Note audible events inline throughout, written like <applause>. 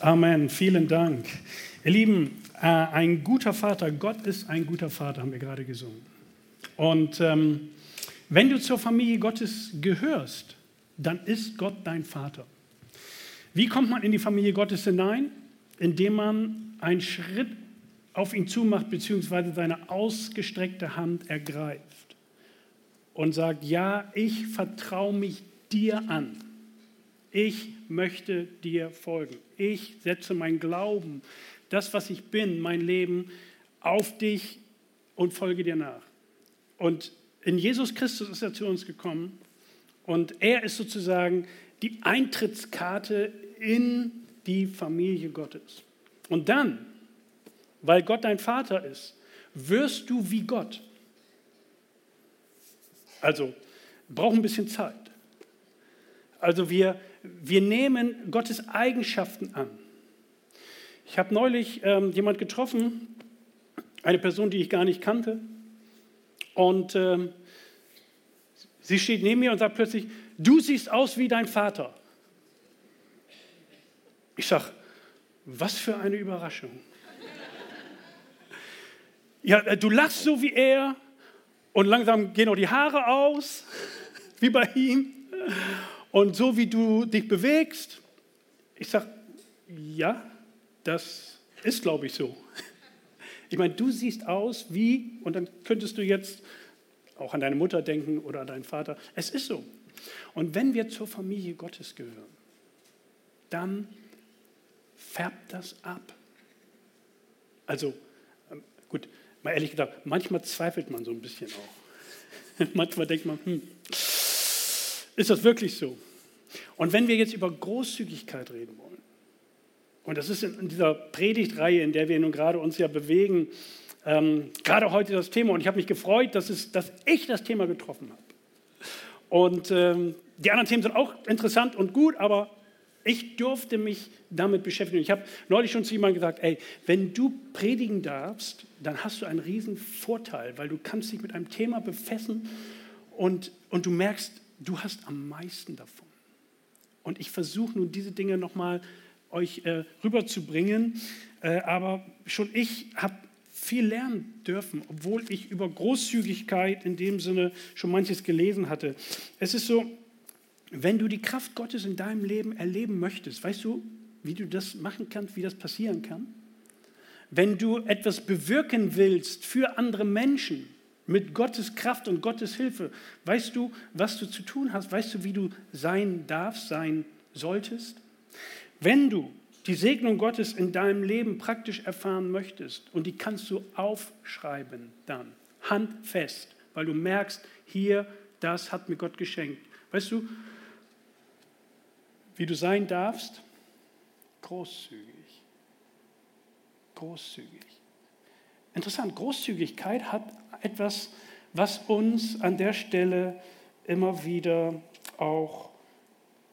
Amen. Vielen Dank. Ihr Lieben, äh, ein guter Vater, Gott ist ein guter Vater, haben wir gerade gesungen. Und ähm, wenn du zur Familie Gottes gehörst, dann ist Gott dein Vater. Wie kommt man in die Familie Gottes hinein? Indem man einen Schritt auf ihn zumacht, beziehungsweise seine ausgestreckte Hand ergreift und sagt, ja, ich vertraue mich dir an. Ich möchte dir folgen. Ich setze mein Glauben, das, was ich bin, mein Leben auf dich und folge dir nach. Und in Jesus Christus ist er zu uns gekommen und er ist sozusagen die Eintrittskarte in die Familie Gottes. Und dann, weil Gott dein Vater ist, wirst du wie Gott. Also, braucht ein bisschen Zeit. Also wir, wir nehmen Gottes Eigenschaften an. Ich habe neulich ähm, jemand getroffen, eine Person, die ich gar nicht kannte. Und ähm, sie steht neben mir und sagt plötzlich, du siehst aus wie dein Vater. Ich sage, was für eine Überraschung. <laughs> Ja, äh, du lachst so wie er und langsam gehen auch die Haare aus, <laughs> wie bei ihm. Und so wie du dich bewegst, ich sage, ja, das ist, glaube ich, so. <laughs> Ich meine, du siehst aus wie, und dann könntest du jetzt auch an deine Mutter denken oder an deinen Vater. Es ist so. Und wenn wir zur Familie Gottes gehören, dann färbt das ab. Also, ähm, gut, mal ehrlich gesagt, manchmal zweifelt man so ein bisschen auch. <laughs> manchmal denkt man, hm, ist das wirklich so? Und wenn wir jetzt über Großzügigkeit reden wollen, und das ist in dieser Predigtreihe, in der wir nun gerade uns ja bewegen, ähm, gerade heute das Thema. Und ich habe mich gefreut, dass, es, dass ich das Thema getroffen habe. Und ähm, die anderen Themen sind auch interessant und gut, aber ich durfte mich damit beschäftigen. Ich habe neulich schon zu jemandem gesagt, ey, wenn du predigen darfst, dann hast du einen riesen Vorteil, weil du kannst dich mit einem Thema befassen und, und du merkst, du hast am meisten davon. Und ich versuche nun diese Dinge nochmal mal euch äh, rüberzubringen. Äh, aber schon ich habe viel lernen dürfen, obwohl ich über Großzügigkeit in dem Sinne schon manches gelesen hatte. Es ist so, wenn du die Kraft Gottes in deinem Leben erleben möchtest, weißt du, wie du das machen kannst, wie das passieren kann? Wenn du etwas bewirken willst für andere Menschen mit Gottes Kraft und Gottes Hilfe, weißt du, was du zu tun hast? Weißt du, wie du sein darfst, sein solltest? Wenn du die Segnung Gottes in deinem Leben praktisch erfahren möchtest, und die kannst du aufschreiben dann, handfest, weil du merkst, hier, das hat mir Gott geschenkt. Weißt du, wie du sein darfst? Großzügig. Großzügig. Interessant, Großzügigkeit hat etwas, was uns an der Stelle immer wieder auch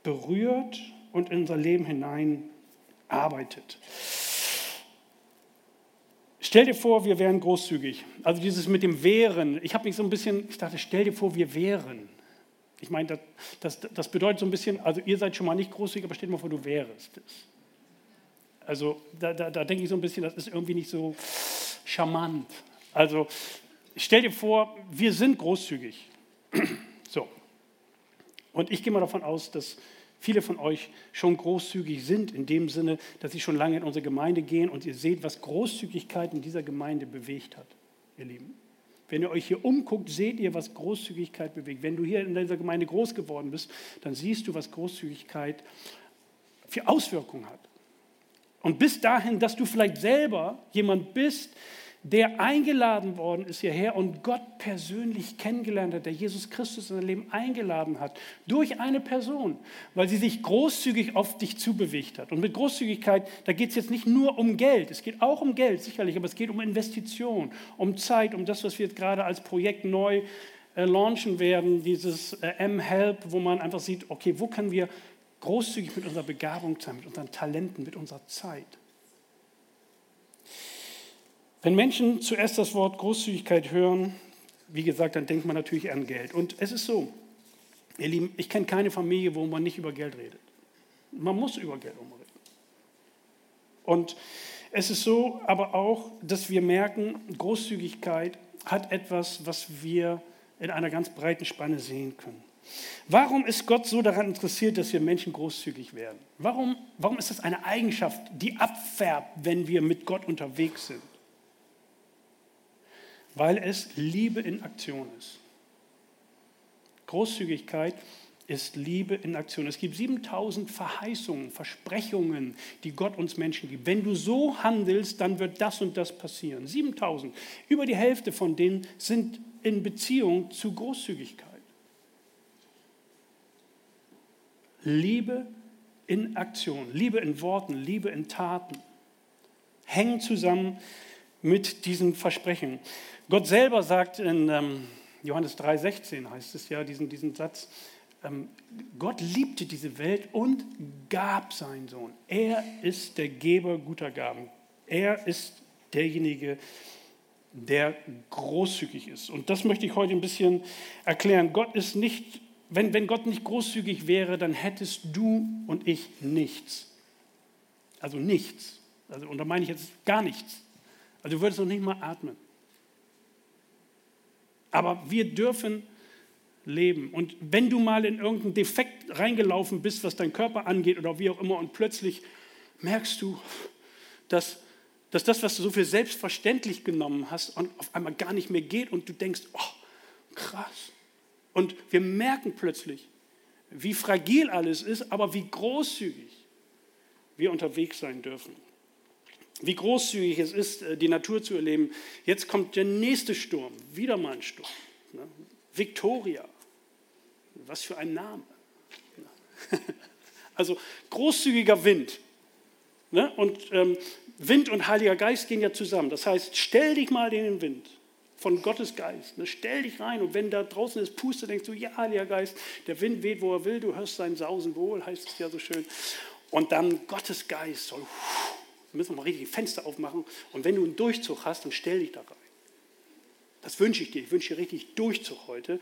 berührt und in unser Leben hinein arbeitet. Stell dir vor, wir wären großzügig. Also dieses mit dem Wären. Ich habe mich so ein bisschen, ich dachte, stell dir vor, wir wären. Ich meine, das, das, das, bedeutet so ein bisschen, also ihr seid schon mal nicht großzügig, aber stell dir mal vor, du wärst es. Also da, da, da denke ich so ein bisschen, das ist irgendwie nicht so charmant. Also stell dir vor, wir sind großzügig. <clears throat> So. Und ich gehe mal davon aus, dass viele von euch schon großzügig sind, in dem Sinne, dass sie schon lange in unsere Gemeinde gehen und ihr seht, was Großzügigkeit in dieser Gemeinde bewegt hat, ihr Lieben. Wenn ihr euch hier umguckt, seht ihr, was Großzügigkeit bewegt. Wenn du hier in dieser Gemeinde groß geworden bist, dann siehst du, was Großzügigkeit für Auswirkungen hat. Und bis dahin, dass du vielleicht selber jemand bist, der eingeladen worden ist hierher und Gott persönlich kennengelernt hat, der Jesus Christus in sein Leben eingeladen hat, durch eine Person, weil sie sich großzügig auf dich zubewegt hat. Und mit Großzügigkeit, da geht es jetzt nicht nur um Geld, es geht auch um Geld, sicherlich, aber es geht um Investition, um Zeit, um das, was wir jetzt gerade als Projekt neu äh, launchen werden, dieses äh, M-Help, wo man einfach sieht, okay, wo können wir großzügig mit unserer Begabung sein, mit unseren Talenten, mit unserer Zeit. Wenn Menschen zuerst das Wort Großzügigkeit hören, wie gesagt, dann denkt man natürlich an Geld. Und es ist so, ihr Lieben, ich kenne keine Familie, wo man nicht über Geld redet. Man muss über Geld umreden. Und es ist so aber auch, dass wir merken, Großzügigkeit hat etwas, was wir in einer ganz breiten Spanne sehen können. Warum ist Gott so daran interessiert, dass wir Menschen großzügig werden? Warum, warum ist das eine Eigenschaft, die abfärbt, wenn wir mit Gott unterwegs sind? Weil es Liebe in Aktion ist. Großzügigkeit ist Liebe in Aktion. Es gibt 7000 Verheißungen, Versprechungen, die Gott uns Menschen gibt. Wenn du so handelst, dann wird das und das passieren. 7000. Über die Hälfte von denen sind in Beziehung zu Großzügigkeit. Liebe in Aktion, Liebe in Worten, Liebe in Taten hängen zusammen mit diesen Versprechen. Gott selber sagt in ähm, Johannes 3,16 heißt es ja, diesen, diesen Satz, ähm, Gott liebte diese Welt und gab seinen Sohn. Er ist der Geber guter Gaben. Er ist derjenige, der großzügig ist. Und das möchte ich heute ein bisschen erklären. Gott ist nicht, wenn, wenn Gott nicht großzügig wäre, dann hättest du und ich nichts. Also nichts. Also, und da meine ich jetzt gar nichts. Also du würdest noch nicht mal atmen. Aber wir dürfen leben. Und wenn du mal in irgendeinen Defekt reingelaufen bist, was dein Körper angeht oder wie auch immer, und plötzlich merkst du, dass, dass das, was du so für selbstverständlich genommen hast, auf einmal gar nicht mehr geht und du denkst, oh, krass. Und wir merken plötzlich, wie fragil alles ist, aber wie großzügig wir unterwegs sein dürfen. Wie großzügig es ist, äh, die Natur zu erleben. Jetzt kommt der nächste Sturm, wieder mal ein Sturm. Ne? Victoria, was für ein Name. <laughs> Also großzügiger Wind. Ne? Und ähm, Wind und Heiliger Geist gehen ja zusammen. Das heißt, stell dich mal in den Wind von Gottes Geist. Ne? Stell dich rein und wenn da draußen ist Puste, denkst du, ja, Heiliger Geist, der Wind weht, wo er will, du hörst sein Sausen wohl, heißt es ja so schön. Und dann Gottes Geist soll, müssen wir mal richtig die Fenster aufmachen. Und wenn du einen Durchzug hast, dann stell dich da rein. Das wünsche ich dir. Ich wünsche dir richtig Durchzug heute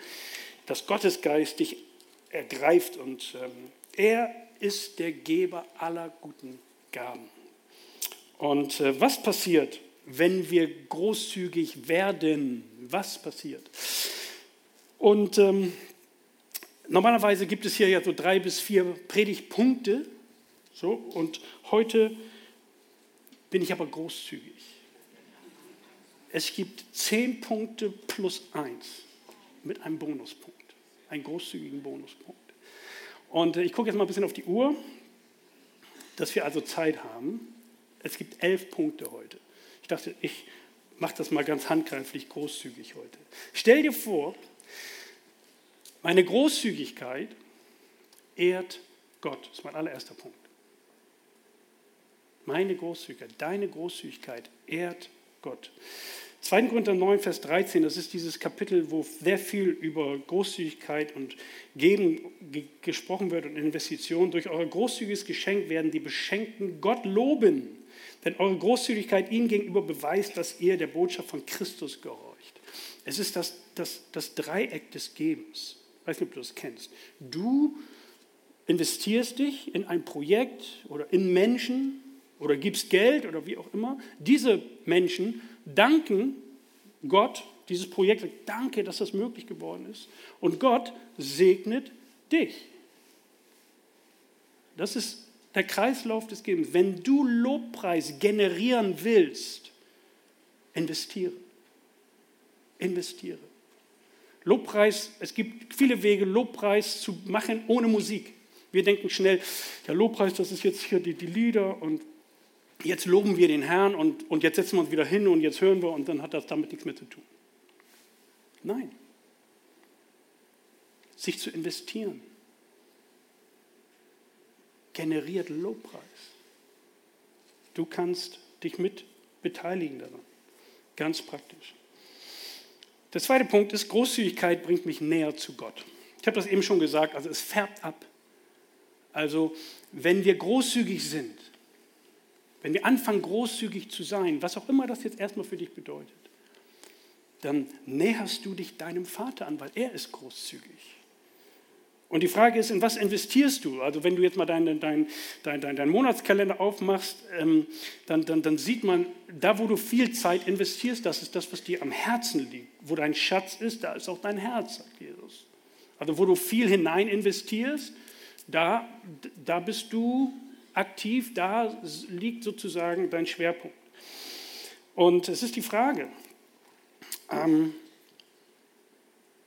dass Gottes Geist dich ergreift und ähm, er ist der Geber aller guten Gaben. Und äh, was passiert, wenn wir großzügig werden? Was passiert? Und ähm, normalerweise gibt es hier ja so drei bis vier Predigtpunkte. So, und heute bin ich aber großzügig. Es gibt zehn Punkte plus eins mit einem Bonuspunkt, einen großzügigen Bonuspunkt. Und äh, ich gucke jetzt mal ein bisschen auf die Uhr, dass wir also Zeit haben. Es gibt elf Punkte heute. Ich dachte, ich mache das mal ganz handgreiflich großzügig heute. Stell dir vor, meine Großzügigkeit ehrt Gott. Das ist mein allererster Punkt. Meine Großzügigkeit, deine Großzügigkeit ehrt Gott. 2. Korinther 9, Vers 13, das ist dieses Kapitel, wo sehr viel über Großzügigkeit und Geben gesprochen wird und Investitionen. Durch euer großzügiges Geschenk werden die Beschenkten Gott loben, denn eure Großzügigkeit ihnen gegenüber beweist, dass ihr der Botschaft von Christus gehorcht. Es ist das, das, das Dreieck des Gebens. Ich weiß nicht, ob du das kennst. Du investierst dich in ein Projekt oder in Menschen oder gibst Geld oder wie auch immer. Diese Menschen danken Gott, dieses Projekt, danke, dass das möglich geworden ist. Und Gott segnet dich. Das ist der Kreislauf des Gebens. Wenn du Lobpreis generieren willst, investiere. Investiere. Lobpreis, es gibt viele Wege, Lobpreis zu machen ohne Musik. Wir denken schnell, ja, Lobpreis, das ist jetzt hier die, die Lieder und jetzt loben wir den Herrn und, und jetzt setzen wir uns wieder hin und jetzt hören wir und dann hat das damit nichts mehr zu tun. Nein. Sich zu investieren generiert Lobpreis. Du kannst dich mit beteiligen daran. Ganz praktisch. Der zweite Punkt ist, Großzügigkeit bringt mich näher zu Gott. Ich habe das eben schon gesagt, also es färbt ab. Also wenn wir großzügig sind, wenn wir anfangen, großzügig zu sein, was auch immer das jetzt erstmal für dich bedeutet, dann näherst du dich deinem Vater an, weil er ist großzügig. Und die Frage ist, in was investierst du? Also wenn du jetzt mal deinen dein, dein, dein, dein Monatskalender aufmachst, ähm, dann, dann, dann sieht man, da wo du viel Zeit investierst, das ist das, was dir am Herzen liegt. Wo dein Schatz ist, da ist auch dein Herz, sagt Jesus. Also wo du viel hinein investierst, da, da bist du aktiv, da liegt sozusagen dein Schwerpunkt. Und es ist die Frage, ähm,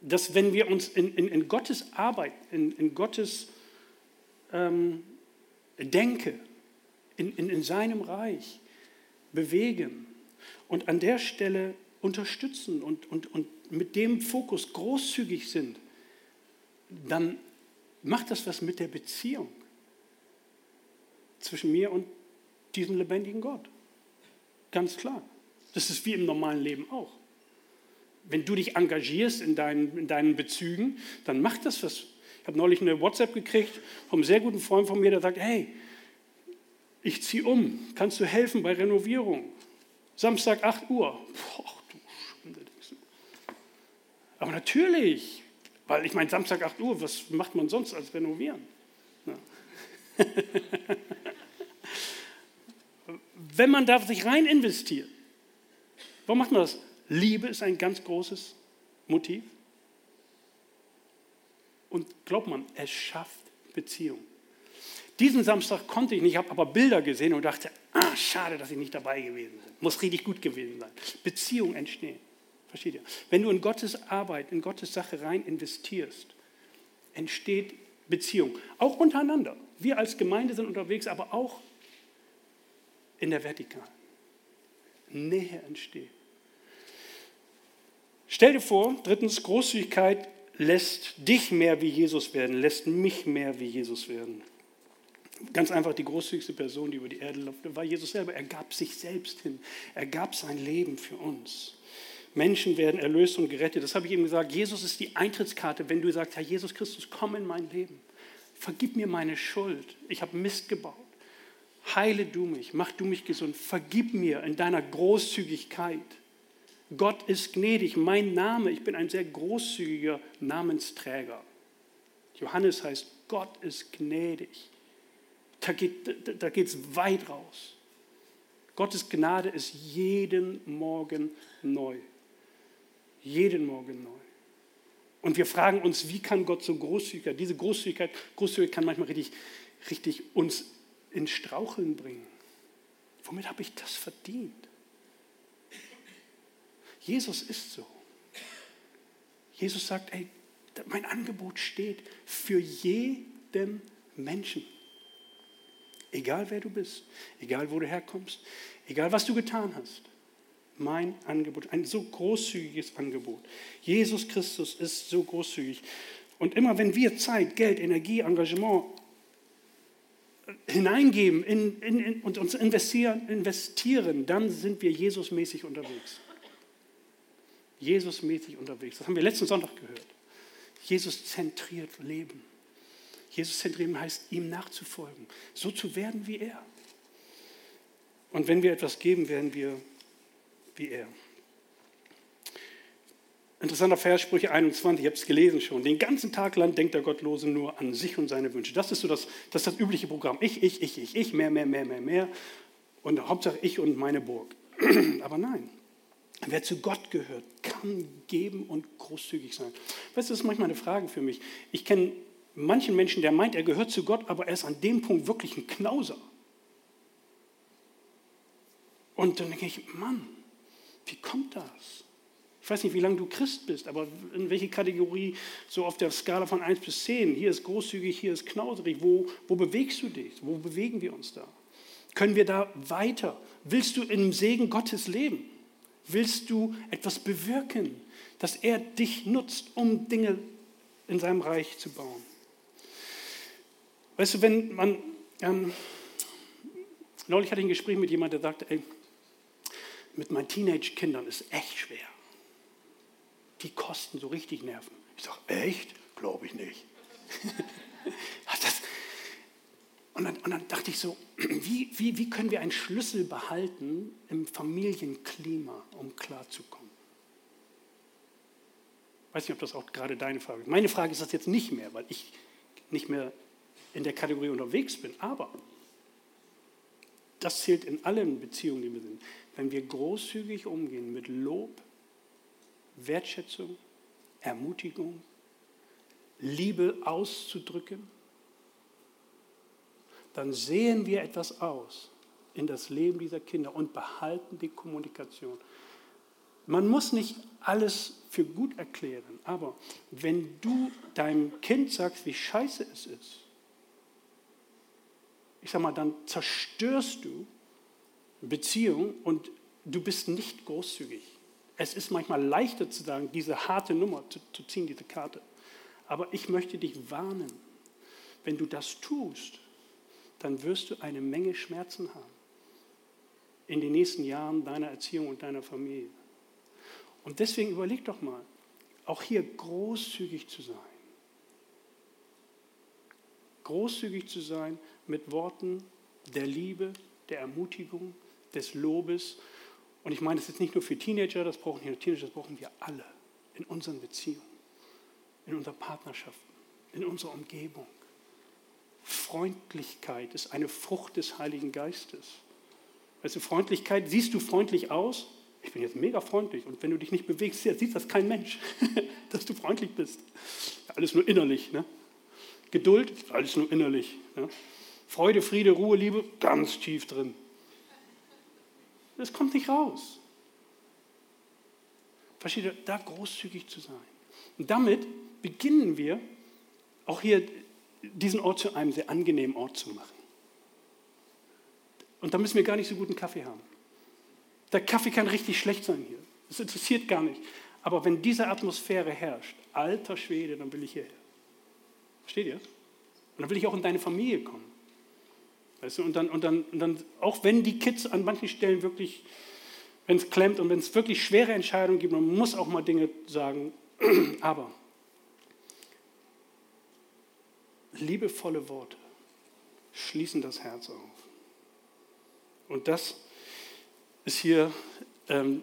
dass wenn wir uns in, in, in Gottes Arbeit, in, in Gottes ähm, Denke, in, in, in seinem Reich bewegen und an der Stelle unterstützen und, und, und mit dem Fokus großzügig sind, dann macht das was mit der Beziehung zwischen mir und diesem lebendigen Gott. Ganz klar. Das ist wie im normalen Leben auch wenn du dich engagierst in deinen, in deinen Bezügen, dann macht das was. Ich habe neulich eine WhatsApp gekriegt vom sehr guten Freund von mir, der sagt, hey, ich ziehe um, kannst du helfen bei Renovierung? Samstag 8 Uhr. Boah, du Schande. Aber natürlich, weil ich meine, Samstag 8 Uhr, was macht man sonst als renovieren? Ja. <laughs> Wenn man da sich rein investiert, warum macht man das? Liebe ist ein ganz großes Motiv. Und glaubt man, es schafft Beziehung. Diesen Samstag konnte ich nicht, ich habe aber Bilder gesehen und dachte, ah, schade, dass ich nicht dabei gewesen bin. Muss richtig gut gewesen sein. Beziehung entstehen. Versteht ihr? Wenn du in Gottes Arbeit, in Gottes Sache rein investierst, entsteht Beziehung. Auch untereinander. Wir als Gemeinde sind unterwegs, aber auch in der Vertikalen. Nähe entsteht. Stell dir vor, drittens, Großzügigkeit lässt dich mehr wie Jesus werden, lässt mich mehr wie Jesus werden. Ganz einfach die großzügigste Person, die über die Erde läuft, war Jesus selber. Er gab sich selbst hin. Er gab sein Leben für uns. Menschen werden erlöst und gerettet. Das habe ich eben gesagt. Jesus ist die Eintrittskarte, wenn du sagst, Herr Jesus Christus, komm in mein Leben. Vergib mir meine Schuld. Ich habe Mist gebaut. Heile du mich. Mach du mich gesund. Vergib mir in deiner Großzügigkeit. Gott ist gnädig. Mein Name, ich bin ein sehr großzügiger Namensträger. Johannes heißt, Gott ist gnädig. Da geht es weit raus. Gottes Gnade ist jeden Morgen neu. Jeden Morgen neu. Und wir fragen uns, wie kann Gott so großzügig sein? Diese Großzügigkeit, Großzügigkeit kann manchmal richtig, richtig uns in Straucheln bringen. Womit habe ich das verdient? Jesus ist so. Jesus sagt, ey, mein Angebot steht für jeden Menschen. Egal wer du bist, egal wo du herkommst, egal was du getan hast. Mein Angebot, ein so großzügiges Angebot. Jesus Christus ist so großzügig. Und immer wenn wir Zeit, Geld, Energie, Engagement hineingeben in, in, in, und uns investieren, investieren, dann sind wir Jesusmäßig unterwegs. Jesus-mäßig unterwegs. Das haben wir letzten Sonntag gehört. Jesus zentriert Leben. Jesus zentriert heißt, ihm nachzufolgen, so zu werden wie er. Und wenn wir etwas geben, werden wir wie er. Interessanter Vers, Sprüche 21, ich habe es gelesen schon. Den ganzen Tag lang denkt der Gottlose nur an sich und seine Wünsche. Das ist so das, das, ist das übliche Programm. Ich, ich, ich, ich, ich, mehr, mehr, mehr, mehr, mehr. Und Hauptsache ich und meine Burg. <clears throat> Aber nein, Wer zu Gott gehört, kann geben und großzügig sein. Weißt du, das ist manchmal eine Frage für mich. Ich kenne manchen Menschen, der meint, er gehört zu Gott, aber er ist an dem Punkt wirklich ein Knauser. Und dann denke ich, Mann, wie kommt das? Ich weiß nicht, wie lange du Christ bist, aber in welche Kategorie so auf der Skala von 1 bis 10? Hier ist großzügig, hier ist knauserig. Wo, wo bewegst du dich? Wo bewegen wir uns da? Können wir da weiter? Willst du im Segen Gottes leben? willst du etwas bewirken, dass er dich nutzt, um Dinge in seinem Reich zu bauen. Weißt du, wenn man, ähm, neulich hatte ich ein Gespräch mit jemandem, der sagte, ey, mit meinen Teenage-Kindern ist echt schwer. Die kosten so richtig Nerven. Ich sage, echt? Glaube ich nicht. <laughs> und dann, und dann, dachte ich so, <clears throat> wie, wie, wie können wir einen Schlüssel behalten im Familienklima, um klarzukommen? Ich weiß nicht, ob das auch gerade deine Frage ist. Meine Frage ist das jetzt nicht mehr, weil ich nicht mehr in der Kategorie unterwegs bin. Aber das zählt in allen Beziehungen, die wir sind. Wenn wir großzügig umgehen mit Lob, Wertschätzung, Ermutigung, Liebe auszudrücken, dann sehen wir etwas aus in das Leben dieser Kinder und behalten die Kommunikation. Man muss nicht alles für gut erklären, aber wenn du deinem Kind sagst, wie scheiße es ist, ich sag mal, dann zerstörst du Beziehung und du bist nicht großzügig. Es ist manchmal leichter zu sagen, diese harte Nummer zu, zu ziehen, diese Karte. Aber ich möchte dich warnen, wenn du das tust, dann wirst du eine Menge Schmerzen haben in den nächsten Jahren deiner Erziehung und deiner Familie. Und deswegen überleg doch mal, auch hier großzügig zu sein. Großzügig zu sein mit Worten der Liebe, der Ermutigung, des Lobes. Und ich meine, das ist nicht nur für Teenager, das brauchen nicht Teenager, das brauchen wir alle in unseren Beziehungen, in unseren Partnerschaften, in unserer Umgebung. Freundlichkeit ist eine Frucht des Heiligen Geistes. Weißt du, Freundlichkeit, siehst du freundlich aus? Ich bin jetzt mega freundlich und wenn du dich nicht bewegst, sieht das kein Mensch, <laughs> dass du freundlich bist. Alles nur innerlich. Ne? Geduld, alles nur innerlich. Ne? Freude, Friede, Ruhe, Liebe, ganz tief drin. Das kommt nicht raus. Versteht ihr, da großzügig zu sein. Und damit beginnen wir auch hier diesen Ort zu einem sehr angenehmen Ort zu machen. Und da müssen wir gar nicht so guten Kaffee haben. Der Kaffee kann richtig schlecht sein hier. Das interessiert gar nicht. Aber wenn diese Atmosphäre herrscht, alter Schwede, dann will ich hierher. Versteht ihr? Und dann will ich auch in deine Familie kommen. Weißt du, und, dann, und, dann, und dann, auch wenn die Kids an manchen Stellen wirklich, wenn es klemmt und wenn es wirklich schwere Entscheidungen gibt, man muss auch mal Dinge sagen, <clears throat> aber liebevolle Worte schließen das Herz auf. Und das ist hier, ähm,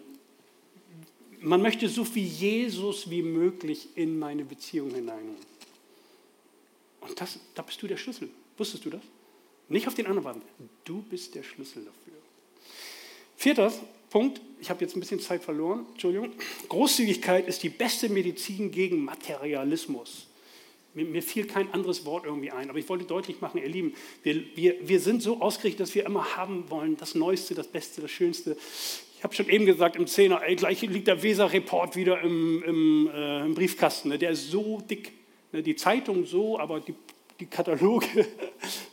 man möchte so viel Jesus wie möglich in meine Beziehung hineinholen. Und das, da bist du der Schlüssel. Wusstest du das? Nicht auf den anderen warten. Du bist der Schlüssel dafür. Vierter Punkt, ich habe jetzt ein bisschen Zeit verloren, Entschuldigung. Großzügigkeit ist die beste Medizin gegen Materialismus. Mir, mir, fiel kein anderes Wort irgendwie ein, aber ich wollte deutlich machen, ihr Lieben, wir, wir, wir sind so ausgerichtet, dass wir immer haben wollen, das Neueste, das Beste, das Schönste. Ich habe schon eben gesagt im Zehner, ey, gleich liegt der Weser-Report wieder im, im, äh, im Briefkasten. Ne? Der ist so dick. Ne? Die Zeitung so, aber die, die Kataloge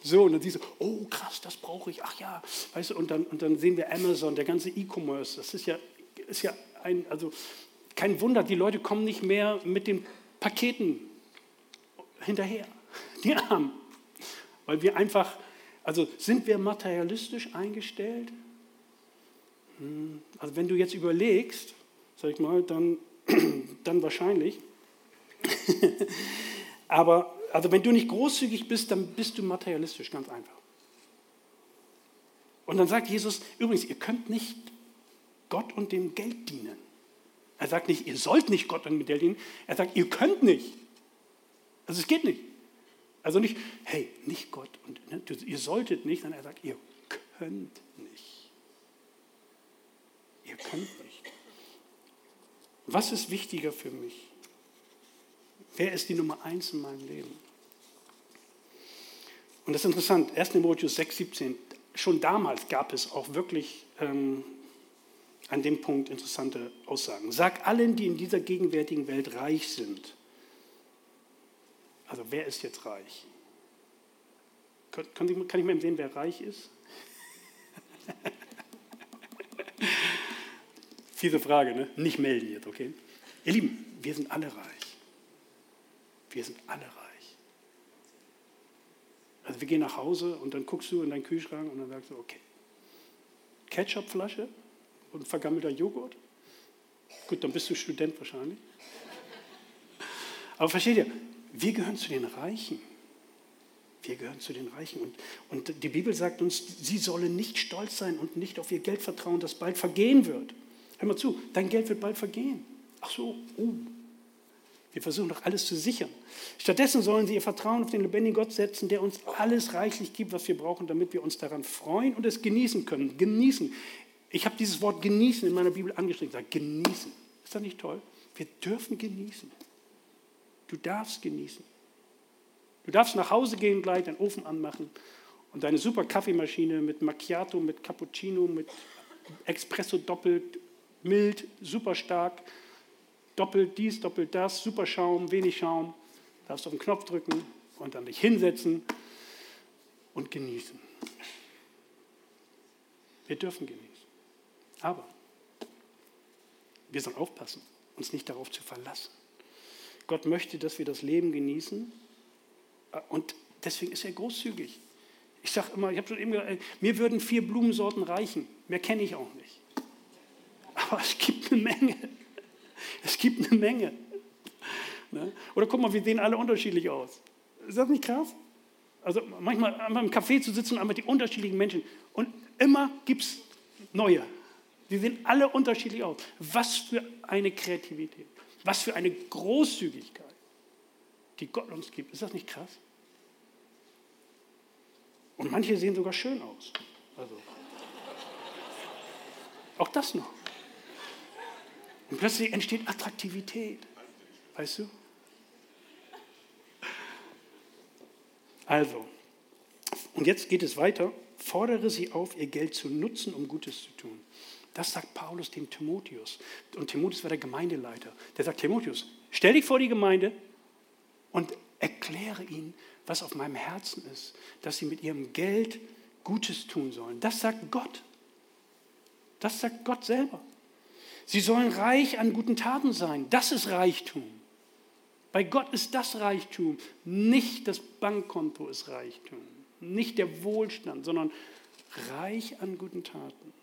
so. Und dann siehst du, oh krass, das brauche ich. Ach ja, weißt du, und dann, und dann sehen wir Amazon, der ganze E-Commerce. Das ist ja, ist ja ein, also kein Wunder, die Leute kommen nicht mehr mit den Paketen hinterher. <laughs> Die Armen. Weil wir einfach, also sind wir materialistisch eingestellt? Hm, also wenn du jetzt überlegst, sag ich mal, dann, <clears throat> dann wahrscheinlich. <laughs> Aber also wenn du nicht großzügig bist, dann bist du materialistisch, ganz einfach. Und dann sagt Jesus, übrigens, ihr könnt nicht Gott und dem Geld dienen. Er sagt nicht, ihr sollt nicht Gott und dem Geld dienen. Er sagt, ihr könnt nicht. Also es geht nicht. Also nicht, hey, nicht Gott und ne, ihr solltet nicht, sondern er sagt, ihr könnt nicht. Ihr könnt nicht. Was ist wichtiger für mich? Wer ist die Nummer eins in meinem Leben? Und das ist interessant, 1. Timotheus 6, 17, schon damals gab es auch wirklich ähm, an dem Punkt interessante Aussagen. Sag allen, die in dieser gegenwärtigen Welt reich sind, also wer ist jetzt reich? Kann, ich, kann ich mal sehen, wer reich ist? <laughs> Fiese Frage, ne? Nicht melden jetzt, okay? Ihr Lieben, wir sind alle reich. Wir sind alle reich. Also wir gehen nach Hause und dann guckst du in deinen Kühlschrank und dann sagst du, okay, Ketchupflasche und vergammelter Joghurt. Gut, dann bist du Student wahrscheinlich. Aber versteht ihr, wir gehören zu den Reichen. Wir gehören zu den Reichen. Und, und die Bibel sagt uns, sie sollen nicht stolz sein und nicht auf ihr Geld vertrauen, das bald vergehen wird. Hör mal zu, dein Geld wird bald vergehen. Ach so, oh. Wir versuchen doch alles zu sichern. Stattdessen sollen sie ihr Vertrauen auf den lebendigen Gott setzen, der uns alles reichlich gibt, was wir brauchen, damit wir uns daran freuen und es genießen können. Genießen. Ich habe dieses Wort genießen in meiner Bibel angeschrieben. Sag, genießen. Ist das nicht toll? Wir dürfen genießen. Du darfst genießen. Du darfst nach Hause gehen, gleich den Ofen anmachen und deine super Kaffeemaschine mit Macchiato, mit Cappuccino, mit Espresso doppelt, mild, super stark, doppelt dies, doppelt das, super Schaum, wenig Schaum. Darfst auf den Knopf drücken und dann dich hinsetzen und genießen. Wir dürfen genießen. Aber wir sollen aufpassen, uns nicht darauf zu verlassen. Gott möchte, dass wir das Leben genießen und deswegen ist er großzügig. Ich sage immer, ich habe schon eben gesagt, mir würden vier Blumensorten reichen. Mehr kenne ich auch nicht. Aber es gibt eine Menge. Es gibt eine Menge. Ne? Oder guck mal, wir sehen alle unterschiedlich aus. Ist das nicht krass? Also manchmal einmal im Café zu sitzen einmal die unterschiedlichen Menschen. Und immer gibt es neue. Sie sehen alle unterschiedlich aus. Was für eine Kreativität. Was für eine Großzügigkeit, die Gott uns gibt. Ist das nicht krass? Und manche sehen sogar schön aus. Also, auch das noch. Und plötzlich entsteht Attraktivität. Weißt du? Also, und jetzt geht es weiter. Fordere sie auf, ihr Geld zu nutzen, um Gutes zu tun. Das sagt Paulus dem Timotheus. Und Timotheus war der Gemeindeleiter. Der sagt, Timotheus, stell dich vor die Gemeinde und erkläre ihnen, was auf meinem Herzen ist, dass sie mit ihrem Geld Gutes tun sollen. Das sagt Gott. Das sagt Gott selber. Sie sollen reich an guten Taten sein. Das ist Reichtum. Bei Gott ist das Reichtum. Nicht das Bankkonto ist Reichtum. Nicht der Wohlstand, sondern reich an guten Taten.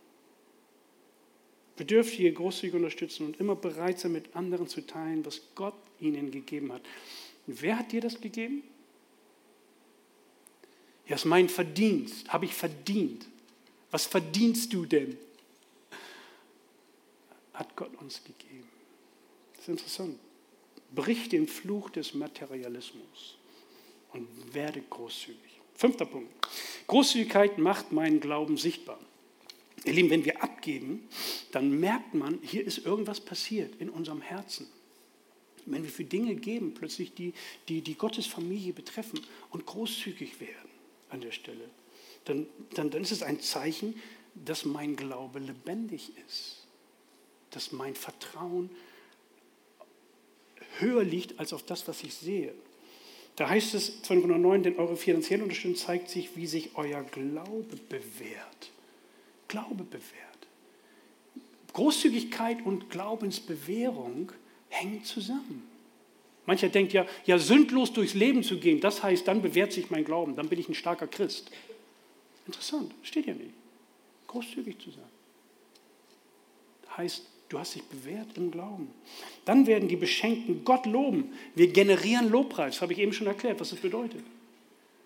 Bedürftige großzügig unterstützen und immer bereit sein, mit anderen zu teilen, was Gott ihnen gegeben hat. Und wer hat dir das gegeben? Ja, ist mein Verdienst. Habe ich verdient. Was verdienst du denn? Hat Gott uns gegeben. Das ist interessant. Brich den Fluch des Materialismus und werde großzügig. Fünfter Punkt. Großzügigkeit macht meinen Glauben sichtbar. Ihr Lieben, wenn wir abgeben, dann merkt man, hier ist irgendwas passiert in unserem Herzen. Wenn wir für Dinge geben, plötzlich die, die, die Gottes Familie betreffen und großzügig werden an der Stelle, dann, dann, dann ist es ein Zeichen, dass mein Glaube lebendig ist, dass mein Vertrauen höher liegt als auf das, was ich sehe. Da heißt es 209, denn eure finanzielle Unterstützung zeigt sich, wie sich euer Glaube bewährt. Glaube bewährt. Großzügigkeit und Glaubensbewährung hängen zusammen. Mancher denkt ja, ja, sündlos durchs Leben zu gehen, das heißt, dann bewährt sich mein Glauben, dann bin ich ein starker Christ. Interessant, steht ja nicht. Großzügig zu sein. Heißt, du hast dich bewährt im Glauben. Dann werden die Beschenkten Gott loben. Wir generieren Lobpreis, habe ich eben schon erklärt, was das bedeutet.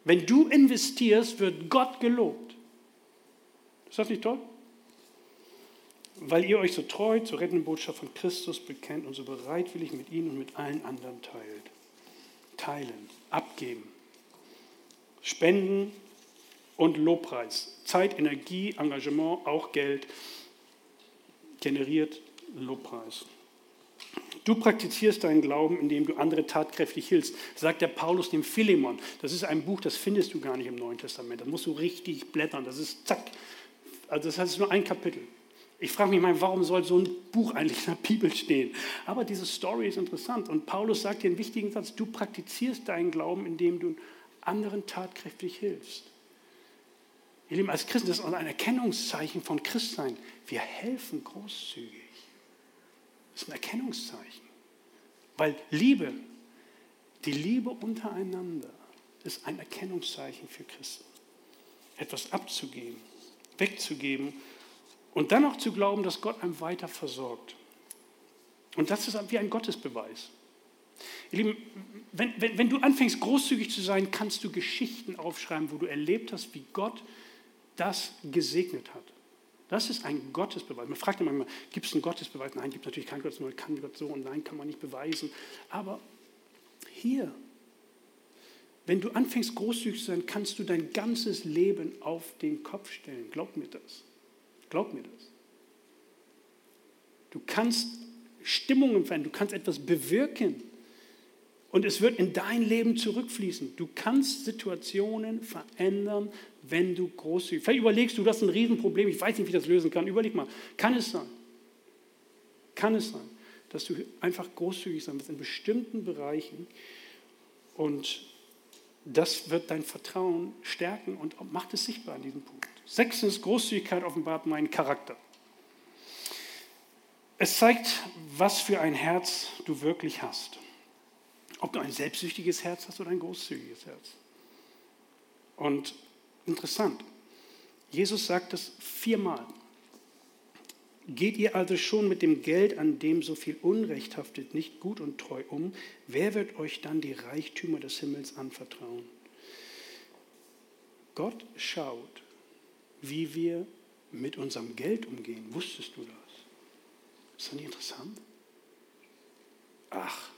Wenn du investierst, wird Gott gelobt. Ist das nicht toll? weil ihr euch so treu zur rettenden Botschaft von Christus bekennt und so bereitwillig mit ihnen und mit allen anderen teilt. Teilen, abgeben, spenden und Lobpreis. Zeit, Energie, Engagement, auch Geld generiert Lobpreis. Du praktizierst deinen Glauben, indem du andere tatkräftig hilfst, sagt der Paulus dem Philemon. Das ist ein Buch, das findest du gar nicht im Neuen Testament. Da musst du richtig blättern. Das ist zack. Also das heißt nur ein Kapitel. Ich frage mich mal, warum soll so ein Buch eigentlich in der Bibel stehen? Aber diese Story ist interessant und Paulus sagt hier einen wichtigen Satz, du praktizierst deinen Glauben, indem du anderen tatkräftig hilfst. Ihr Lieben, als Christen, das ist ein Erkennungszeichen von Christsein. Wir helfen großzügig. Ist ein Erkennungszeichen. Weil Liebe, die Liebe untereinander ist ein Erkennungszeichen für Christen. Etwas abzugeben, wegzugeben und dann auch zu glauben, dass Gott einem weiter versorgt. Und das ist wie ein Gottesbeweis. Ihr Lieben, wenn, wenn, wenn du anfängst großzügig zu sein, kannst du Geschichten aufschreiben, wo du erlebt hast, wie Gott das gesegnet hat. Das ist ein Gottesbeweis. Man fragt immer, gibt es einen Gottesbeweis? Nein, gibt es natürlich keinen Gottesbeweis. Kann Gott so und nein, kann man nicht beweisen. Aber hier, wenn du anfängst großzügig zu sein, kannst du dein ganzes Leben auf den Kopf stellen. Glaub mir das. Glaub mir das. Du kannst Stimmungen verändern, du kannst etwas bewirken und es wird in dein Leben zurückfließen. Du kannst Situationen verändern, wenn du großzügig. Vielleicht überlegst du, das ist ein Riesenproblem, ich weiß nicht, wie ich das lösen kann. Überleg mal, kann es sein? Kann es sein, dass du einfach großzügig sein wirst in bestimmten Bereichen und das wird dein Vertrauen stärken und macht es sichtbar an diesem Punkt. Sechstens, Großzügigkeit offenbart meinen Charakter. Es zeigt, was für ein Herz du wirklich hast. Ob du ein selbstsüchtiges Herz hast oder ein großzügiges Herz. Und interessant, Jesus sagt das viermal. Geht ihr also schon mit dem Geld, an dem so viel Unrecht haftet, nicht gut und treu um? Wer wird euch dann die Reichtümer des Himmels anvertrauen? Gott schaut, wie wir mit unserem Geld umgehen. Wusstest du das? Ist das nicht interessant? Ach,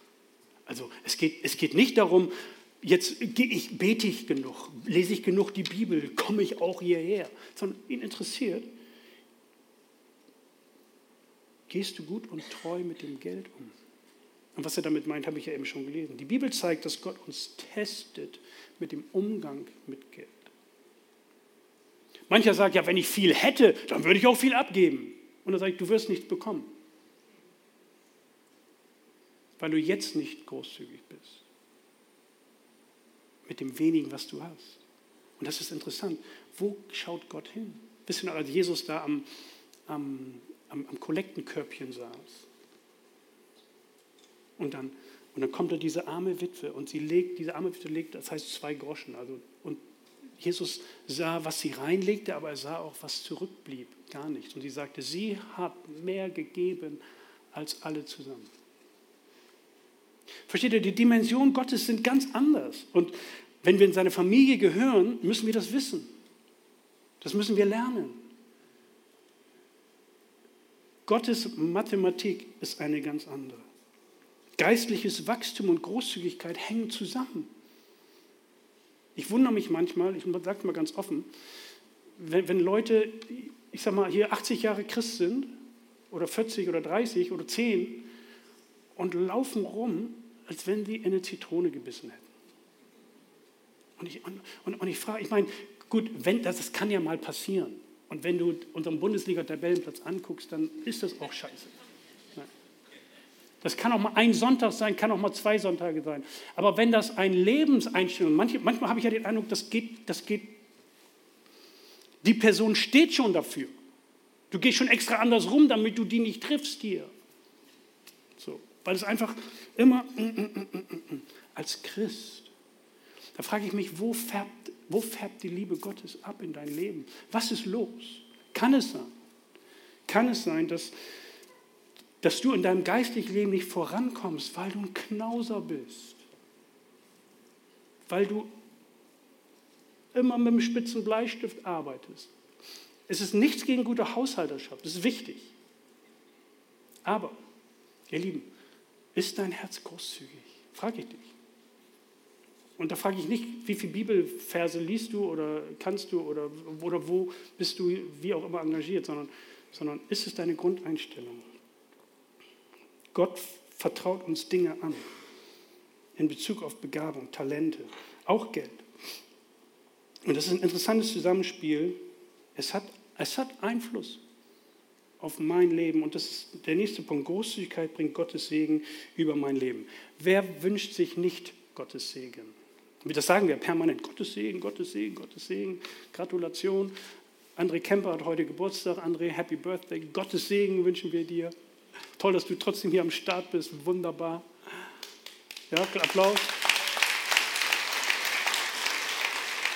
also es geht, es geht nicht darum, jetzt ich, bete ich genug, lese ich genug die Bibel, komme ich auch hierher, sondern ihn interessiert, gehst du gut und treu mit dem Geld um? Und was er damit meint, habe ich ja eben schon gelesen. Die Bibel zeigt, dass Gott uns testet mit dem Umgang mit Geld. Mancher sagt, ja, wenn ich viel hätte, dann würde ich auch viel abgeben. Und sage ich, du wirst nichts bekommen weil du jetzt nicht großzügig bist. Mit dem wenigen, was du hast. Und das ist interessant. Wo schaut Gott hin? Noch, als Jesus da am, am, am, am Kollektenkörbchen saß. Und dann, und dann kommt da diese arme Witwe und sie legt, diese arme Witwe legt, das heißt zwei Groschen. Also, und Jesus sah, was sie reinlegte, aber er sah auch, was zurückblieb. Gar nichts. Und sie sagte, sie hat mehr gegeben als alle zusammen. Versteht ihr, die Dimensionen Gottes sind ganz anders. Und wenn wir in seine Familie gehören, müssen wir das wissen. Das müssen wir lernen. Gottes Mathematik ist eine ganz andere. Geistliches Wachstum und Großzügigkeit hängen zusammen. Ich wundere mich manchmal, ich sage mal ganz offen, wenn, wenn Leute, ich sage mal, hier 80 Jahre Christ sind oder 40 oder 30 oder 10 und laufen rum als wenn sie in eine Zitrone gebissen hätten. Und ich, und, und, und ich frage, ich meine, gut, wenn, das, das kann ja mal passieren. Und wenn du unseren Bundesliga-Tabellenplatz anguckst, dann ist das auch scheiße. Das kann auch mal ein Sonntag sein, kann auch mal zwei Sonntage sein. Aber wenn das ein Lebenseinstellung, manche, manchmal habe ich ja den Eindruck, das geht, das geht, die Person steht schon dafür. Du gehst schon extra anders rum, damit du die nicht triffst hier. Weil es einfach immer mm, mm, mm, als Christ. Da frage ich mich, wo färbt, wo färbt die Liebe Gottes ab in dein Leben? Was ist los? Kann es sein? Kann es sein, dass, dass du in deinem geistlichen Leben nicht vorankommst, weil du ein Knauser bist? Weil du immer mit dem spitzen Bleistift arbeitest. Es ist nichts gegen gute Haushalterschaft, das ist wichtig. Aber, ihr Lieben, ist dein Herz großzügig? Frage ich dich. Und da frage ich nicht, wie viele Bibelverse liest du oder kannst du oder, oder wo bist du wie auch immer engagiert, sondern, sondern ist es deine Grundeinstellung? Gott vertraut uns Dinge an in Bezug auf Begabung, Talente, auch Geld. Und das ist ein interessantes Zusammenspiel. Es hat, es hat Einfluss auf mein Leben. Und das ist der nächste Punkt. Großzügigkeit bringt Gottes Segen über mein Leben. Wer wünscht sich nicht Gottes Segen? Das sagen wir permanent. Gottes Segen, Gottes Segen, Gottes Segen. Gratulation. André Kemper hat heute Geburtstag. André, Happy Birthday. Gottes Segen wünschen wir dir. Toll, dass du trotzdem hier am Start bist. Wunderbar. Ja, Applaus.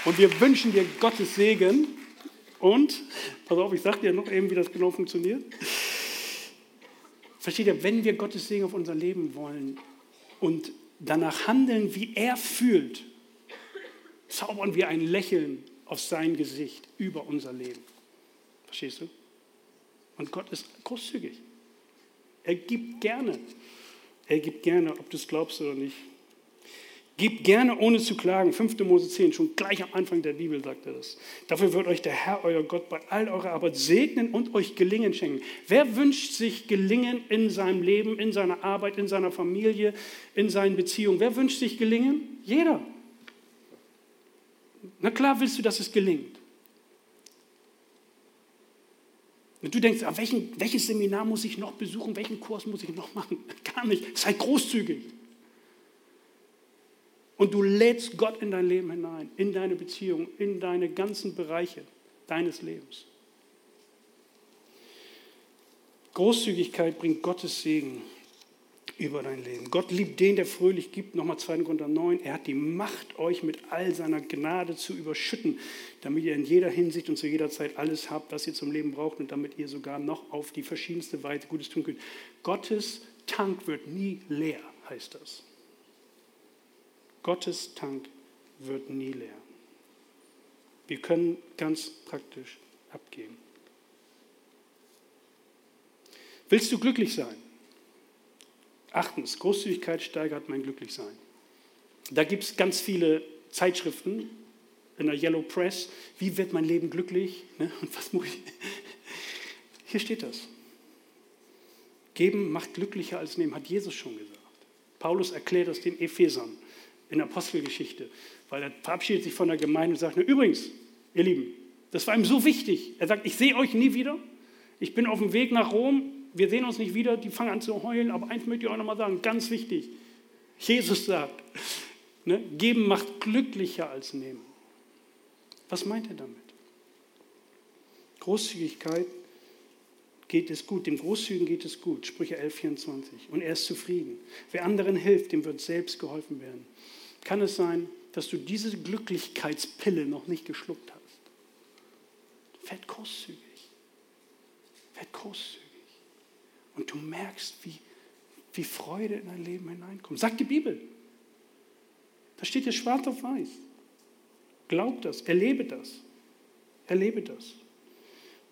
Und wir wünschen dir Gottes Segen und, pass auf, ich sage dir noch eben, wie das genau funktioniert. Versteht ihr, wenn wir Gottes Segen auf unser Leben wollen und danach handeln, wie er fühlt, zaubern wir ein Lächeln auf sein Gesicht über unser Leben. Verstehst du? Und Gott ist großzügig. Er gibt gerne. Er gibt gerne, ob du es glaubst oder nicht. Gib gerne ohne zu klagen. 5. Mose 10, schon gleich am Anfang der Bibel sagt er das. Dafür wird euch der Herr, euer Gott, bei all eurer Arbeit segnen und euch Gelingen schenken. Wer wünscht sich Gelingen in seinem Leben, in seiner Arbeit, in seiner Familie, in seinen Beziehungen? Wer wünscht sich Gelingen? Jeder. Na klar willst du, dass es gelingt. Und du denkst, ah, welchen, welches Seminar muss ich noch besuchen, welchen Kurs muss ich noch machen? <laughs> Gar nicht. Sei großzügig. Und du lädst Gott in dein Leben hinein, in deine Beziehung, in deine ganzen Bereiche deines Lebens. Großzügigkeit bringt Gottes Segen über dein Leben. Gott liebt den, der fröhlich gibt. Nochmal 2. Korinther 9. Er hat die Macht, euch mit all seiner Gnade zu überschütten, damit ihr in jeder Hinsicht und zu jeder Zeit alles habt, was ihr zum Leben braucht und damit ihr sogar noch auf die verschiedenste Weise Gutes tun könnt. Gottes Tank wird nie leer, heißt das. Gottes Tank wird nie leer. Wir können ganz praktisch abgeben. Willst du glücklich sein? Achtens, Großzügigkeit steigert mein Glücklichsein. Da gibt es ganz viele Zeitschriften in der Yellow Press. Wie wird mein Leben glücklich? Ne? Und was muss ich? <laughs> Hier steht das. Geben macht glücklicher als nehmen, hat Jesus schon gesagt. Paulus erklärt das den Ephesern in Apostelgeschichte, weil er verabschiedet sich von der Gemeinde und sagt, übrigens, ihr Lieben, das war ihm so wichtig. Er sagt, ich sehe euch nie wieder. Ich bin auf dem Weg nach Rom. Wir sehen uns nicht wieder. Die fangen an zu heulen. Aber eins möchte ich euch nochmal sagen, ganz wichtig. Jesus sagt, ne, geben macht glücklicher als nehmen. Was meint er damit? Großzügigkeit geht es gut, dem Großzügigen geht es gut, Sprüche 11, 24. Und er ist zufrieden. Wer anderen hilft, dem wird selbst geholfen werden kann es sein, dass du diese Glücklichkeitspille noch nicht geschluckt hast. Werd großzügig. Werd großzügig. Und du merkst, wie, wie Freude in dein Leben hineinkommt. Sagt die Bibel. Da steht hier schwarz auf weiß. Glaub das, erlebe das. Erlebe das.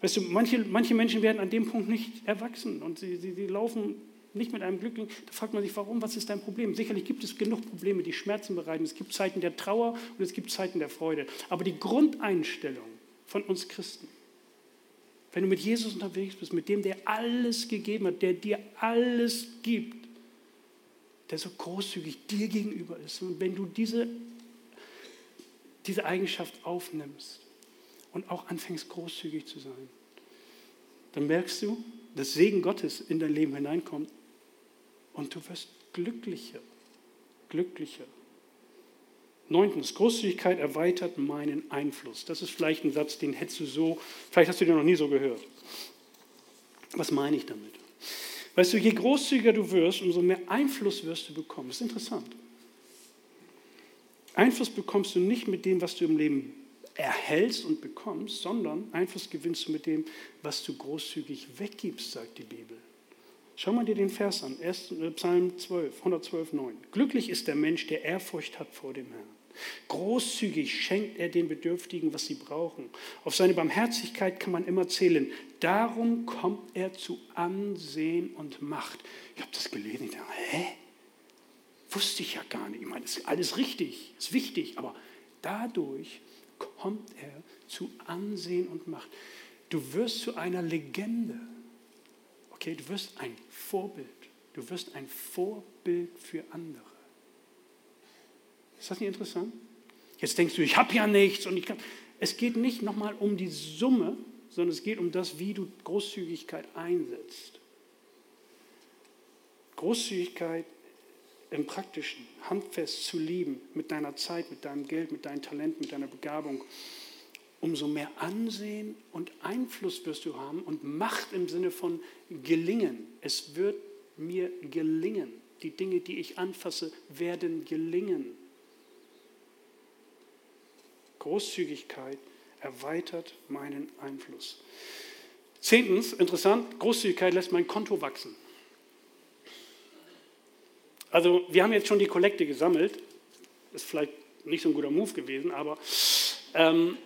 Weißt du, manche, manche Menschen werden an dem Punkt nicht erwachsen und sie, sie, sie laufen nicht mit einem Glücklichen, da fragt man sich, warum, was ist dein Problem? Sicherlich gibt es genug Probleme, die Schmerzen bereiten. Es gibt Zeiten der Trauer und es gibt Zeiten der Freude. Aber die Grundeinstellung von uns Christen, wenn du mit Jesus unterwegs bist, mit dem, der alles gegeben hat, der dir alles gibt, der so großzügig dir gegenüber ist, und wenn du diese, diese Eigenschaft aufnimmst und auch anfängst großzügig zu sein, dann merkst du, dass Segen Gottes in dein Leben hineinkommt und du wirst glücklicher, glücklicher. Neuntens, Großzügigkeit erweitert meinen Einfluss. Das ist vielleicht ein Satz, den hättest du so, vielleicht hast du den noch nie so gehört. Was meine ich damit? Weißt du, je großzügiger du wirst, umso mehr Einfluss wirst du bekommen. Das ist interessant. Einfluss bekommst du nicht mit dem, was du im Leben erhältst und bekommst, sondern Einfluss gewinnst du mit dem, was du großzügig weggibst, sagt die Bibel. Schau mal dir den Vers an, äh, Psalm 12, 112, 9. Glücklich ist der Mensch, der Ehrfurcht hat vor dem Herrn. Großzügig schenkt er den Bedürftigen, was sie brauchen. Auf seine Barmherzigkeit kann man immer zählen. Darum kommt er zu Ansehen und Macht. Ich habe das gelesen, ich dachte, hä? Wusste ich ja gar nicht. Ich meine, das ist alles richtig, ist wichtig, aber dadurch kommt er zu Ansehen und Macht. Du wirst zu einer Legende. Okay, du wirst ein Vorbild. Du wirst ein Vorbild für andere. Ist das nicht interessant? Jetzt denkst du, ich habe ja nichts und ich kann. Es geht nicht nochmal um die Summe, sondern es geht um das, wie du Großzügigkeit einsetzt. Großzügigkeit im Praktischen, handfest zu lieben, mit deiner Zeit, mit deinem Geld, mit deinem Talent, mit deiner Begabung umso mehr Ansehen und Einfluss wirst du haben und Macht im Sinne von gelingen. Es wird mir gelingen. Die Dinge, die ich anfasse, werden gelingen. Großzügigkeit erweitert meinen Einfluss. Zehntens, interessant, Großzügigkeit lässt mein Konto wachsen. Also wir haben jetzt schon die Kollekte gesammelt. Ist vielleicht nicht so ein guter Move gewesen, aber ähm,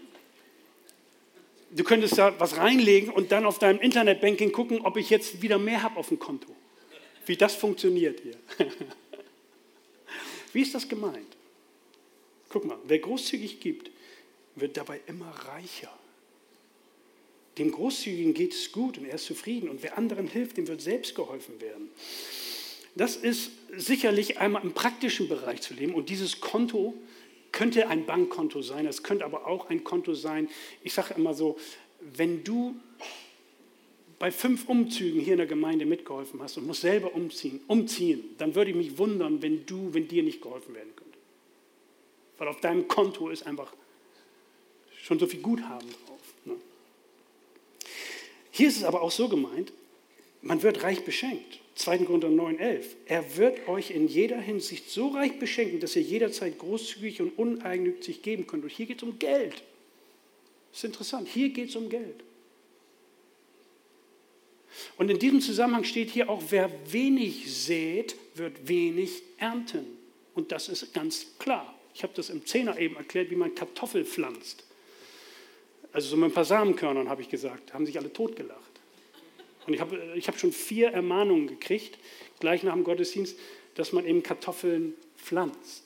du könntest da was reinlegen und dann auf deinem Internetbanking gucken, ob ich jetzt wieder mehr habe auf dem Konto. Wie das funktioniert hier. <laughs> Wie ist das gemeint? Guck mal, wer großzügig gibt, wird dabei immer reicher. Dem Großzügigen geht es gut und er ist zufrieden. Und wer anderen hilft, dem wird selbst geholfen werden. Das ist sicherlich einmal im praktischen Bereich zu leben. Und dieses Konto könnte ein Bankkonto sein, es könnte aber auch ein Konto sein. Ich sage immer so, wenn du bei fünf Umzügen hier in der Gemeinde mitgeholfen hast und musst selber umziehen, umziehen, dann würde ich mich wundern, wenn du, wenn dir nicht geholfen werden könnte. Weil auf deinem Konto ist einfach schon so viel Guthaben drauf. Ne? Hier ist es aber auch so gemeint, man wird reich beschenkt. 2. Korinther 9,11. Er wird euch in jeder Hinsicht so reich beschenken, dass ihr jederzeit großzügig und uneigennützig geben könnt. Und hier geht es um Geld. Das ist interessant. Hier geht es um Geld. Und in diesem Zusammenhang steht hier auch, wer wenig sät, wird wenig ernten. Und das ist ganz klar. Ich habe das im Zehner eben erklärt, wie man Kartoffel pflanzt. Also so mit ein paar Samenkörnern habe ich gesagt, haben sich alle totgelacht. Und ich habe ich hab schon vier Ermahnungen gekriegt, gleich nach dem Gottesdienst, dass man eben Kartoffeln pflanzt.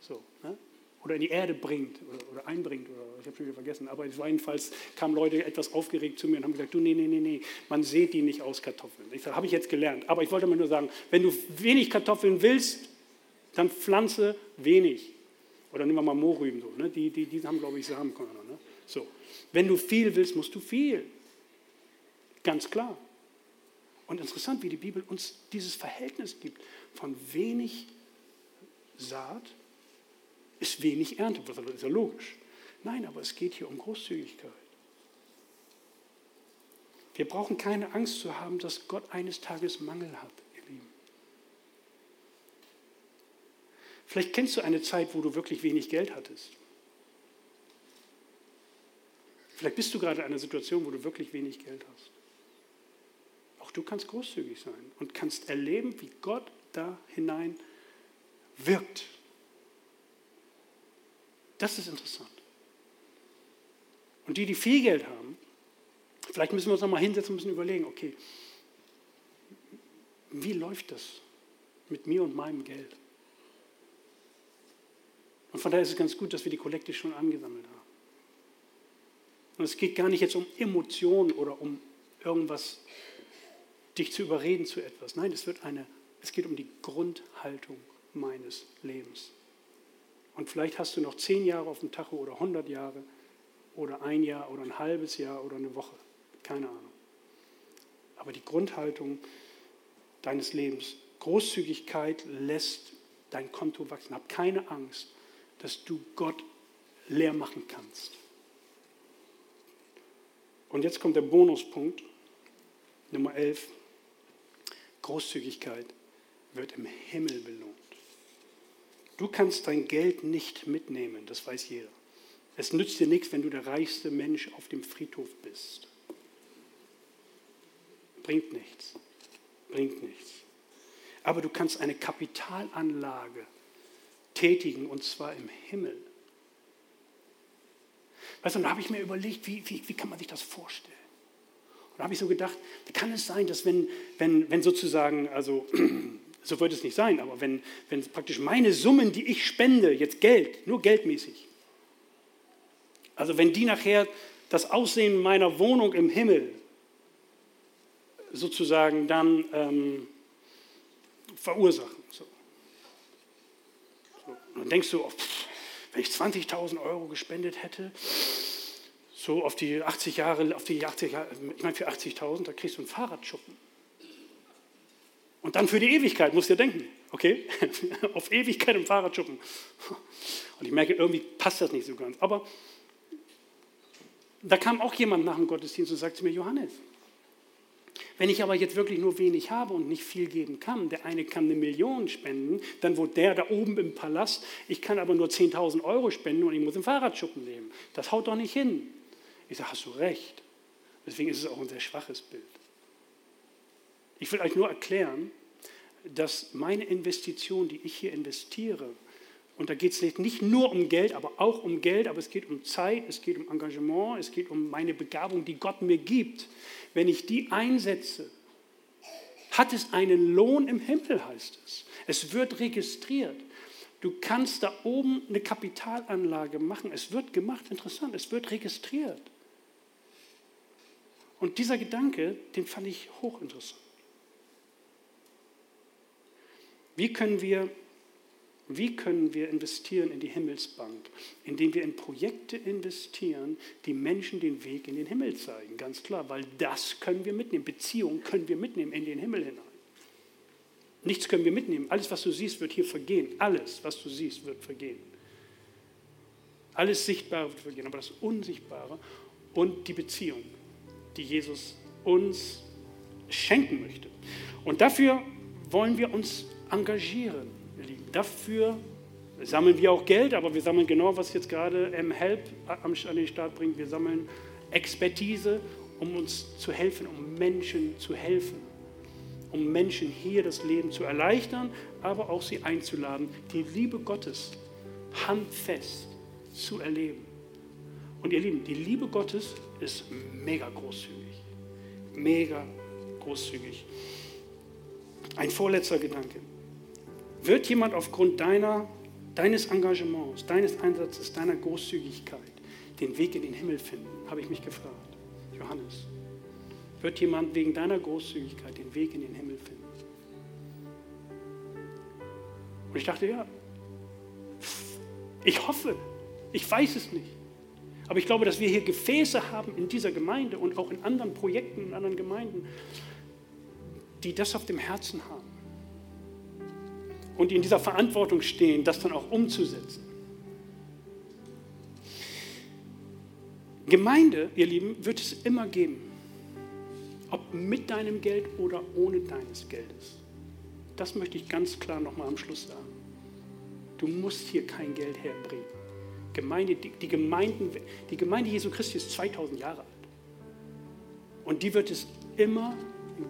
So, ne? Oder in die Erde bringt oder, oder einbringt. Oder, ich habe schon wieder vergessen. Aber jedenfalls kamen Leute etwas aufgeregt zu mir und haben gesagt, du, nee, nee, nee, nee, man sieht die nicht aus Kartoffeln. Sage, habe ich jetzt gelernt. Aber ich wollte mal nur sagen, wenn du wenig Kartoffeln willst, dann pflanze wenig. Oder nehmen wir mal Mohrrüben so. Ne? Die, die, die haben, glaube ich, Samenkörner. Ne? So. Wenn du viel willst, musst du viel. Ganz klar. Und interessant, wie die Bibel uns dieses Verhältnis gibt von wenig Saat ist wenig Ernte. Das ist ja logisch. Nein, aber es geht hier um Großzügigkeit. Wir brauchen keine Angst zu haben, dass Gott eines Tages Mangel hat, ihr Lieben. Vielleicht kennst du eine Zeit, wo du wirklich wenig Geld hattest. Vielleicht bist du gerade in einer Situation, wo du wirklich wenig Geld hast. Auch du kannst großzügig sein und kannst erleben, wie Gott da hinein wirkt. Das ist interessant. Und die, die viel Geld haben, vielleicht müssen wir uns noch mal hinsetzen und müssen überlegen, okay, wie läuft das mit mir und meinem Geld? Und von daher ist es ganz gut, dass wir die Kollekte schon angesammelt haben. Und es geht gar nicht jetzt um Emotionen oder um irgendwas dich zu überreden zu etwas. Nein, es, wird eine, es geht um die Grundhaltung meines Lebens. Und vielleicht hast du noch zehn Jahre auf dem Tacho oder hundert Jahre oder ein Jahr oder ein halbes Jahr oder eine Woche. Keine Ahnung. Aber die Grundhaltung deines Lebens, Großzügigkeit lässt dein Konto wachsen. Hab keine Angst, dass du Gott leer machen kannst. Und jetzt kommt der Bonuspunkt, Nummer 11. Großzügigkeit wird im Himmel belohnt. Du kannst dein Geld nicht mitnehmen, das weiß jeder. Es nützt dir nichts, wenn du der reichste Mensch auf dem Friedhof bist. Bringt nichts. Bringt nichts. Aber du kannst eine Kapitalanlage tätigen und zwar im Himmel. Weißt du, dann habe ich mir überlegt, wie, wie, wie kann man sich das vorstellen? Da habe ich so gedacht, kann es sein, dass wenn, wenn, wenn sozusagen, also <clears throat> so wird es nicht sein, aber wenn, wenn praktisch meine Summen, die ich spende, jetzt Geld, nur geldmäßig, also wenn die nachher das Aussehen meiner Wohnung im Himmel sozusagen dann ähm, verursachen. So. So. Und dann denkst du, oh, wenn ich 20.000 Euro gespendet hätte, so auf die 80 Jahre, auf die 80 Jahre, ich meine für 80.000, da kriegst du einen Fahrradschuppen. Und dann für die Ewigkeit, musst du dir denken, okay? <laughs> auf Ewigkeit im Fahrradschuppen. Und ich merke, irgendwie passt das nicht so ganz. Aber da kam auch jemand nach dem Gottesdienst und sagte mir, Johannes, wenn ich aber jetzt wirklich nur wenig habe und nicht viel geben kann, der eine kann eine Million spenden, dann wohnt der da oben im Palast, ich kann aber nur 10.000 Euro spenden und ich muss im Fahrradschuppen leben. Das haut doch nicht hin. Ich sage, hast du recht. Deswegen ist es auch ein sehr schwaches Bild. Ich will euch nur erklären, dass meine Investition, die ich hier investiere, Und da geht es nicht nur um Geld, aber auch um Geld, aber es geht um Zeit, es geht um Engagement, es geht um meine Begabung, die Gott mir gibt. Wenn ich die einsetze, hat es einen Lohn im Himmel, heißt es. Es wird registriert. Du kannst da oben eine Kapitalanlage machen. Es wird gemacht, interessant, es wird registriert. Und dieser Gedanke, den fand ich hochinteressant. Wie können wir, wie können wir investieren in die Himmelsbank? Indem wir in Projekte investieren, die Menschen den Weg in den Himmel zeigen, ganz klar, weil das können wir mitnehmen. Beziehungen können wir mitnehmen in den Himmel hinein. Nichts können wir mitnehmen. Alles, was du siehst, wird hier vergehen. Alles, was du siehst, wird vergehen. Alles Sichtbare wird vergehen, aber das Unsichtbare und die Beziehung, die Jesus uns schenken möchte. Und dafür wollen wir uns engagieren, ihr Lieben. Dafür sammeln wir auch Geld, aber wir sammeln genau, was jetzt gerade M-Help an den Start bringt. Wir sammeln Expertise, um uns zu helfen, um Menschen zu helfen, um Menschen hier das Leben zu erleichtern, aber auch sie einzuladen, die Liebe Gottes handfest zu erleben. Und ihr Lieben, die Liebe Gottes ist mega großzügig. Mega großzügig. Ein vorletzter Gedanke. Wird jemand aufgrund deiner, deines Engagements, deines Einsatzes, deiner Großzügigkeit den Weg in den Himmel finden? Habe ich mich gefragt. Johannes, wird jemand wegen deiner Großzügigkeit den Weg in den Himmel finden? Und ich dachte, ja, ich hoffe, ich weiß es nicht. Aber ich glaube, dass wir hier Gefäße haben in dieser Gemeinde und auch in anderen Projekten, in anderen Gemeinden, die das auf dem Herzen haben und die in dieser Verantwortung stehen, das dann auch umzusetzen. Gemeinde, ihr Lieben, wird es immer geben. Ob mit deinem Geld oder ohne deines Geldes. Das möchte ich ganz klar nochmal am Schluss sagen. Du musst hier kein Geld herbringen. Gemeinde, die, die, Gemeinden, die Gemeinde Jesu Christi ist 2000 Jahre alt. Und die wird es immer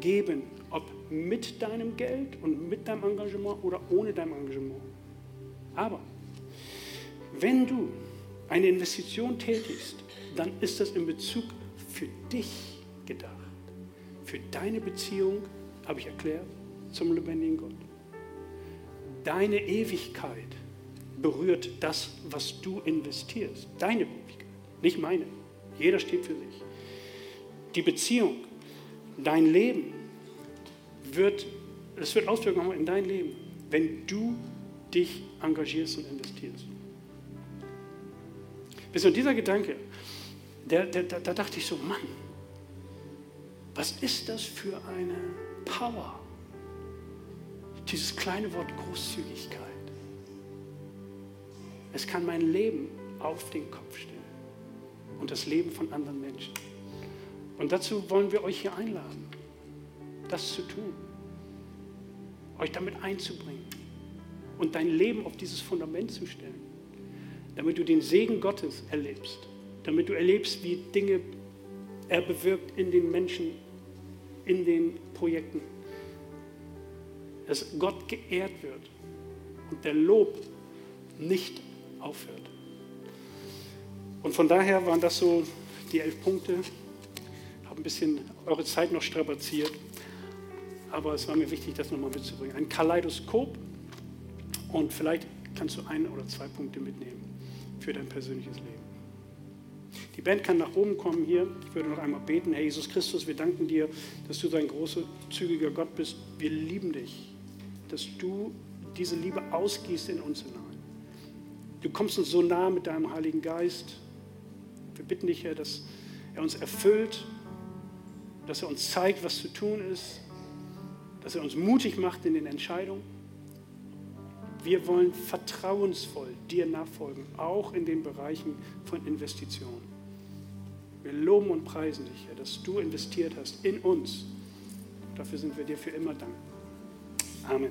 geben, ob mit deinem Geld und mit deinem Engagement oder ohne dein Engagement. Aber wenn du eine Investition tätigst, dann ist das in Bezug für dich gedacht. Für deine Beziehung, habe ich erklärt, zum lebendigen Gott. Deine Ewigkeit berührt das, was du investierst. Deine Ewigkeit, nicht meine. Jeder steht für sich. Die Beziehung, dein Leben, wird, es wird Auswirkungen haben in dein Leben, wenn du dich engagierst und investierst. Bis und dieser Gedanke, der, der, da dachte ich so, Mann, was ist das für eine Power? Dieses kleine Wort Großzügigkeit. Es kann mein Leben auf den Kopf stellen und das Leben von anderen Menschen. Und dazu wollen wir euch hier einladen das zu tun, euch damit einzubringen und dein Leben auf dieses Fundament zu stellen, damit du den Segen Gottes erlebst, damit du erlebst, wie Dinge er bewirkt in den Menschen, in den Projekten, dass Gott geehrt wird und der Lob nicht aufhört. Und von daher waren das so die elf Punkte. Ich habe ein bisschen eure Zeit noch strapaziert aber es war mir wichtig, das nochmal mitzubringen. Ein Kaleidoskop und vielleicht kannst du ein oder zwei Punkte mitnehmen für dein persönliches Leben. Die Band kann nach oben kommen hier. Ich würde noch einmal beten. Herr Jesus Christus, wir danken dir, dass du so ein großer, zügiger Gott bist. Wir lieben dich, dass du diese Liebe ausgießt in uns hinein. Du kommst uns so nah mit deinem Heiligen Geist. Wir bitten dich, Herr, dass er uns erfüllt, dass er uns zeigt, was zu tun ist, dass er uns mutig macht in den Entscheidungen. Wir wollen vertrauensvoll dir nachfolgen, auch in den Bereichen von Investitionen. Wir loben und preisen dich, Herr, dass du investiert hast in uns. Dafür sind wir dir für immer dankbar. Amen.